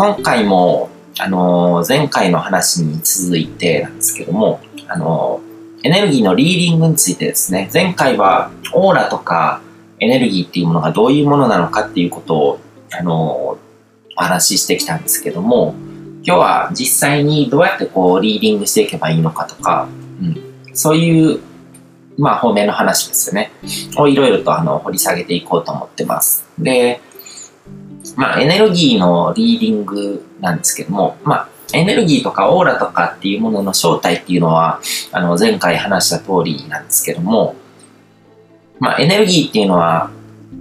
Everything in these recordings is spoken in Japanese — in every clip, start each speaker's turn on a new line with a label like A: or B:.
A: 今回も、あの、前回の話に続いてなんですけども、あの、エネルギーのリーディングについてですね、前回はオーラとかエネルギーっていうものがどういうものなのかっていうことを、あの、お話ししてきたんですけども、今日は実際にどうやってこうリーディングしていけばいいのかとか、うん、そういう、まあ方面の話ですよね、をいろいろとあの掘り下げていこうと思ってます。で、まあエネルギーのリーディングなんですけども、まあエネルギーとかオーラとかっていうものの正体っていうのは、あの前回話した通りなんですけども、まあエネルギーっていうのは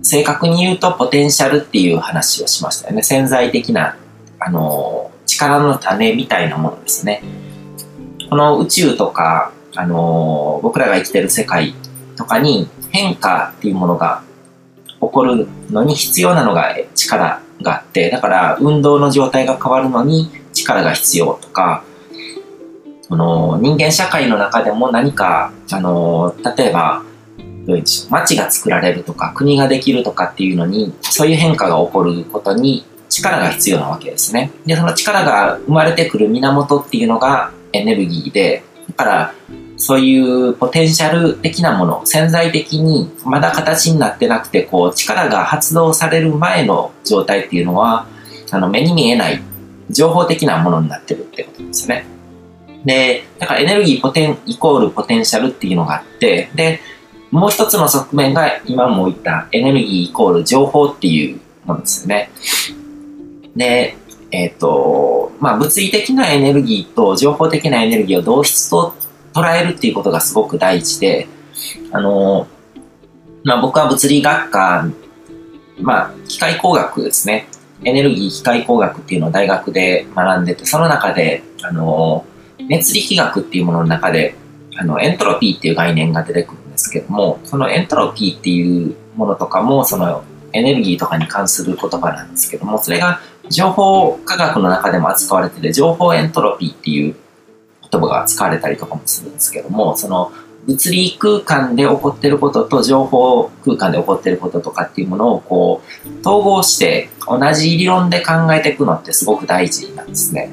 A: 正確に言うとポテンシャルっていう話をしましたよね。潜在的な、あの、力の種みたいなものですね。この宇宙とか、あの僕らが生きてる世界とかに変化っていうものが起こるのに必要なのが力があって、だから運動の状態が変わるのに力が必要とか、その人間社会の中でも何か、あの例えば、どうでしょう、街が作られるとか、国ができるとかっていうのに、そういう変化が起こることに力が必要なわけですね。で、その力が生まれてくる源っていうのがエネルギーで、だから、そういうポテンシャル的なもの、潜在的にまだ形になってなくて、こう、力が発動される前の状態っていうのは、あの、目に見えない情報的なものになってるってことですね。で、だからエネルギーポテンイコールポテンシャルっていうのがあって、で、もう一つの側面が今も言ったエネルギーイコール情報っていうものですよね。で、えっ、ー、と、まあ、物理的なエネルギーと情報的なエネルギーを同質と捉えるっていうことがすごく大事で、あの、まあ、僕は物理学科、まあ、機械工学ですね。エネルギー機械工学っていうのを大学で学んでて、その中で、あの、熱力学っていうものの中で、あの、エントロピーっていう概念が出てくるんですけども、そのエントロピーっていうものとかも、そのエネルギーとかに関する言葉なんですけども、それが情報科学の中でも扱われてて、情報エントロピーっていう言葉が使われたりとかもするんですけども、その物理空間で起こってることと情報空間で起こってることとかっていうものをこう統合して同じ理論で考えていくのってすごく大事なんですね。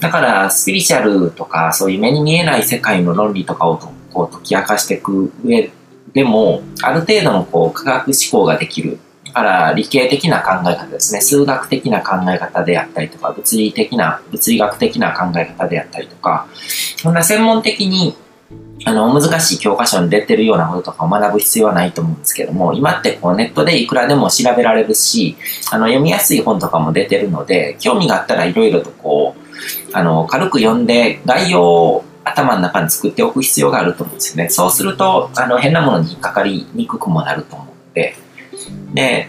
A: だからスピリチュアルとかそういう目に見えない世界の論理とかをこう解き明かしていく上でもある程度のこう科学思考ができるから理系的な考え方ですね、数学的な考え方であったりとか、物理的な、物理学的な考え方であったりとか、そんな専門的にあの、難しい教科書に出てるようなこととかを学ぶ必要はないと思うんですけども、今ってこうネットでいくらでも調べられるし、あの、読みやすい本とかも出てるので、興味があったらいろいろとこう、あの、軽く読んで概要を頭の中に作っておく必要があると思うんですよね。そうすると、あの、変なものに引っかかりにくくもなると思うので、で、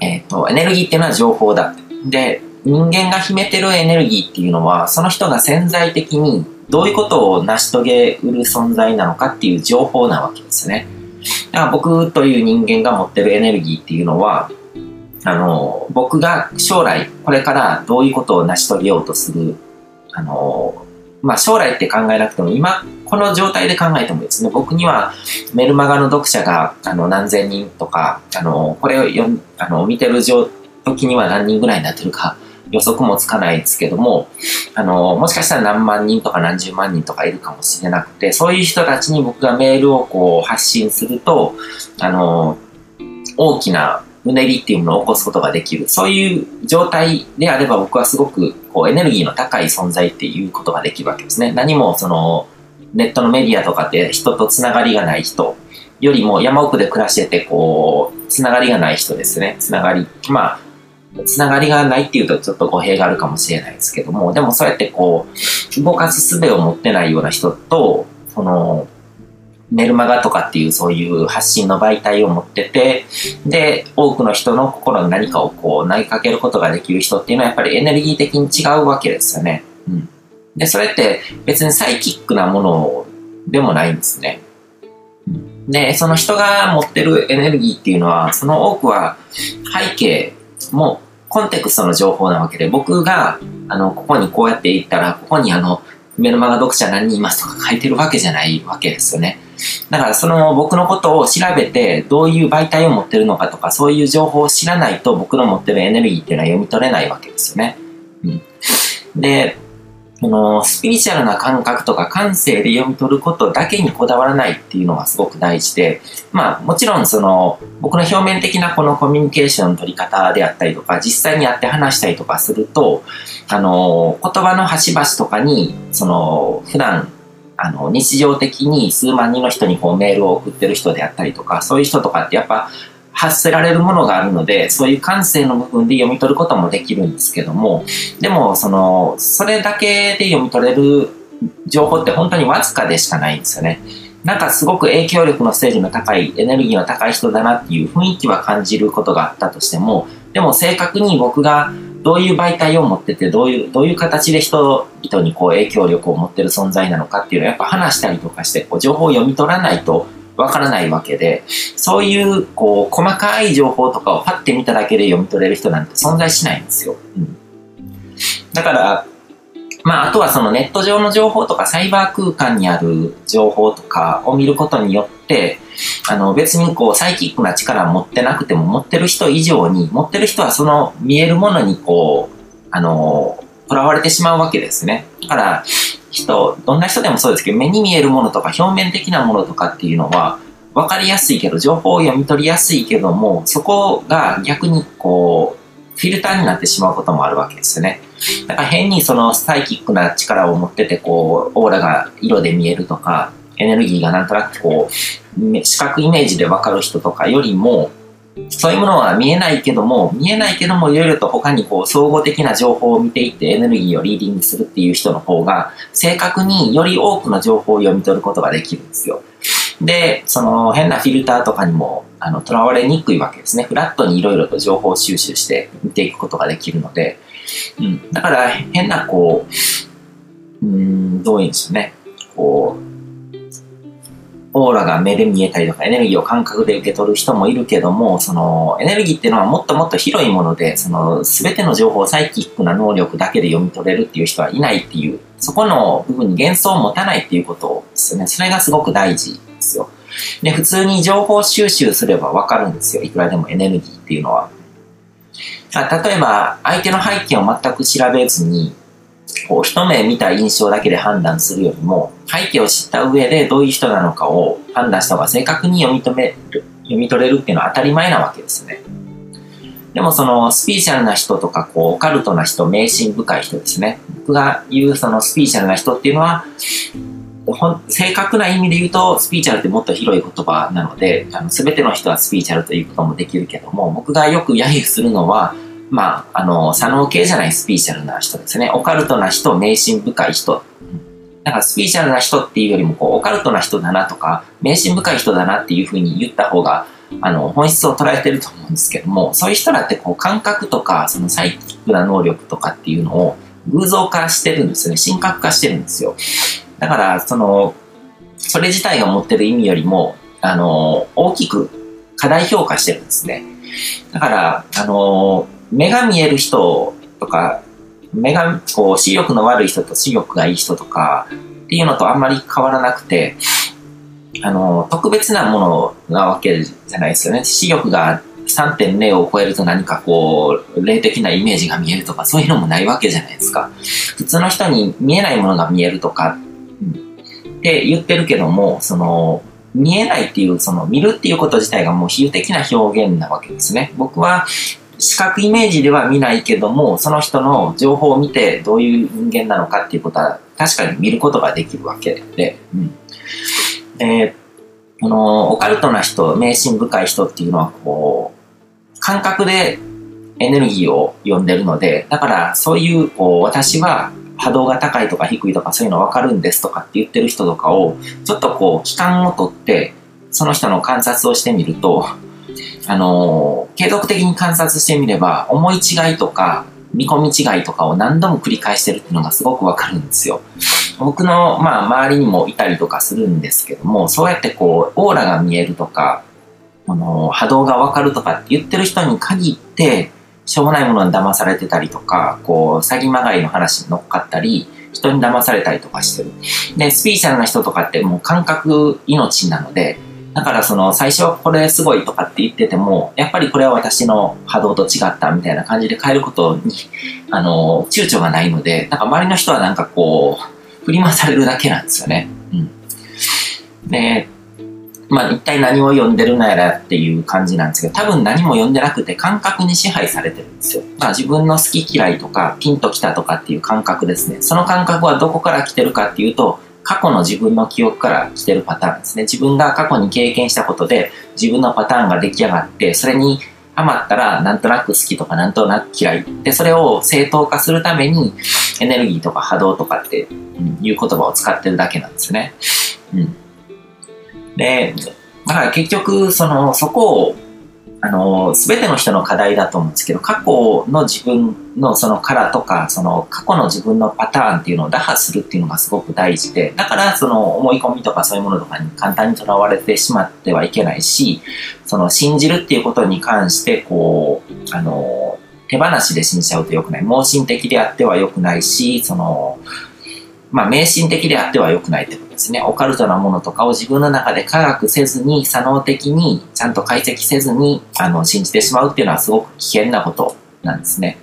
A: えっ、ー、と、エネルギーっていうのは情報だ。で、人間が秘めてるエネルギーっていうのは、その人が潜在的にどういうことを成し遂げうる存在なのかっていう情報なわけですね。だから僕という人間が持ってるエネルギーっていうのは、あの、僕が将来これからどういうことを成し遂げようとする、あの、まあ将来って考えなくても今この状態で考えてもですね、僕にはメルマガの読者があの何千人とか、あの、これを読あの見てる時には何人ぐらいになってるか予測もつかないですけども、あの、もしかしたら何万人とか何十万人とかいるかもしれなくて、そういう人たちに僕がメールをこう発信すると、あの、大きなうねりっていうものを起こすことができる。そういう状態であれば僕はすごくこうエネルギーの高い存在っていうことができるわけですね。何もそのネットのメディアとかって人とつながりがない人よりも山奥で暮らしててこう、つながりがない人ですね。つながり。まあ、つながりがないっていうとちょっと語弊があるかもしれないですけども、でもそうやってこう、動かす術を持ってないような人と、その、メルマガとかっていうそういう発信の媒体を持ってて、で、多くの人の心に何かをこう投げかけることができる人っていうのはやっぱりエネルギー的に違うわけですよね。うん。で、それって別にサイキックなものでもないんですね。で、その人が持ってるエネルギーっていうのは、その多くは背景もコンテクストの情報なわけで、僕が、あの、ここにこうやって行ったら、ここにあの、メルマガ読者何人いますとか書いてるわけじゃないわけですよね。だからその僕のことを調べてどういう媒体を持ってるのかとかそういう情報を知らないと僕の持ってるエネルギーっていうのは読み取れないわけですよね。うん、で、このスピリチュアルな感覚とか感性で読み取ることだけにこだわらないっていうのがすごく大事で、まあもちろんその僕の表面的なこのコミュニケーションの取り方であったりとか実際にやって話したりとかすると、あの言葉の端々とかにその普段あの日常的に数万人の人にこうメールを送ってる人であったりとかそういう人とかってやっぱ発せられるものがあるので、そういう感性の部分で読み取ることもできるんですけども、でも、その、それだけで読み取れる情報って本当にわずかでしかないんですよね。なんかすごく影響力のステージの高い、エネルギーの高い人だなっていう雰囲気は感じることがあったとしても、でも正確に僕がどういう媒体を持ってて、どういう、どういう形で人々にこう影響力を持ってる存在なのかっていうのをやっぱ話したりとかして、こう情報を読み取らないとわからないわけで、そういう、こう、細かい情報とかをパッて見ただけで読み取れる人なんて存在しないんですよ。うん、だから、まあ、あとはそのネット上の情報とかサイバー空間にある情報とかを見ることによって、あの別にこうサイキックな力を持ってなくても持ってる人以上に、持ってる人はその見えるものにこう、あの、囚われてしまうわけですね。だから、人、どんな人でもそうですけど、目に見えるものとか表面的なものとかっていうのは、分かりやすいけど、情報を読み取りやすいけども、そこが逆にこう、フィルターになってしまうこともあるわけですね。だから変にそのサイキックな力を持ってて、こう、オーラが色で見えるとか、エネルギーがなんとなくこう、視覚イメージで分かる人とかよりも、そういうものは見えないけども、見えないけども、いろいろと他にこう、総合的な情報を見ていってエネルギーをリーディングするっていう人の方が、正確により多くの情報を読み取ることができるんですよ。で、その変なフィルターとかにも、あの、囚われにくいわけですね。フラットにいろいろと情報収集して見ていくことができるので、うん。だから、変なこう、うん、どういうんでしょうね。こう、オーラが目で見えたりとかエネルギーを感覚で受け取る人もいるけども、そのエネルギーっていうのはもっともっと広いもので、その全ての情報をサイキックな能力だけで読み取れるっていう人はいないっていう、そこの部分に幻想を持たないっていうことですよね。それがすごく大事で。普通に情報収集すればわかるんですよ。いくらでもエネルギーっていうのは。例えば、相手の背景を全く調べずに、こう一目見た印象だけで判断するよりも背景を知った上でどういう人なのかを判断した方が正確に読み止める読み取れるっていうのは当たり前なわけですねでもそのスピーチャルな人とかこうオカルトな人迷信深い人ですね僕が言うそのスピーチャルな人っていうのは正確な意味で言うとスピーチャルってもっと広い言葉なのであの全ての人はスピーチャルということもできるけども僕がよく揶揄するのはまあ、あの、左脳系じゃないスピーチャルな人ですね。オカルトな人、迷信深い人。だからスピーチャルな人っていうよりも、こう、オカルトな人だなとか、迷信深い人だなっていうふうに言った方が、あの、本質を捉えてると思うんですけども、そういう人らってこう、感覚とか、そのサイキックな能力とかっていうのを偶像化してるんですよね。神格化してるんですよ。だから、その、それ自体が持ってる意味よりも、あの、大きく過大評価してるんですね。だから、あの、目が見える人とか、目が、こう、視力の悪い人と視力がいい人とか、っていうのとあんまり変わらなくて、あの、特別なものなわけじゃないですよね。視力が3.0を超えると何かこう、霊的なイメージが見えるとか、そういうのもないわけじゃないですか。普通の人に見えないものが見えるとか、って言ってるけども、その、見えないっていう、その見るっていうこと自体がもう比喩的な表現なわけですね。僕は視覚イメージでは見ないけども、その人の情報を見てどういう人間なのかっていうことは確かに見ることができるわけで、うん。えこのオカルトな人、迷信深い人っていうのはこう、感覚でエネルギーを読んでるので、だからそういうこう、私は波動が高いとか低いとかそういうの分かるんですとかって言ってる人とかを、ちょっとこう、期間をとって、その人の観察をしてみると、あのー、継続的に観察してみれば、思い違いとか、見込み違いとかを何度も繰り返してるっていうのがすごくわかるんですよ。僕の、まあ、周りにもいたりとかするんですけども、そうやってこう、オーラが見えるとか、あのー、波動がわかるとかって言ってる人に限って、しょうもないものに騙されてたりとか、こう、詐欺まがいの話に乗っかったり、人に騙されたりとかしてる。で、スピーチャルな人とかってもう感覚命なので、だからその最初はこれすごいとかって言ってても、やっぱりこれは私の波動と違ったみたいな感じで変えることに、あの、躊躇がないので、なんか周りの人はなんかこう、振り回されるだけなんですよね。うん。で、まあ一体何を読んでるのやらっていう感じなんですけど、多分何も読んでなくて感覚に支配されてるんですよ。まあ自分の好き嫌いとかピンときたとかっていう感覚ですね。その感覚はどこから来てるかっていうと、過去の自分の記憶から来てるパターンですね。自分が過去に経験したことで自分のパターンが出来上がって、それにハマったらなんとなく好きとかなんとなく嫌い。で、それを正当化するためにエネルギーとか波動とかって、いう言葉を使ってるだけなんですね。うん。で、だから結局、その、そこを、あの、すべての人の課題だと思うんですけど、過去の自分のそのカラーとか、その過去の自分のパターンっていうのを打破するっていうのがすごく大事で、だからその思い込みとかそういうものとかに簡単にとらわれてしまってはいけないし、その信じるっていうことに関して、こう、あの、手放しで信じちゃうと良くない。盲信的であっては良くないし、その、まあ、迷信的であっては良くないってことですね。オカルトなものとかを自分の中で科学せずに、作能的にちゃんと解析せずに、あの、信じてしまうっていうのはすごく危険なことなんですね。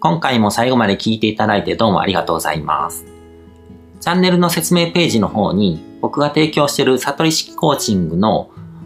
A: 今回も最後まで聞いていただいてどうもありがとうございます。チャンネルの説明ページの方に僕が提供している悟り式コーチングの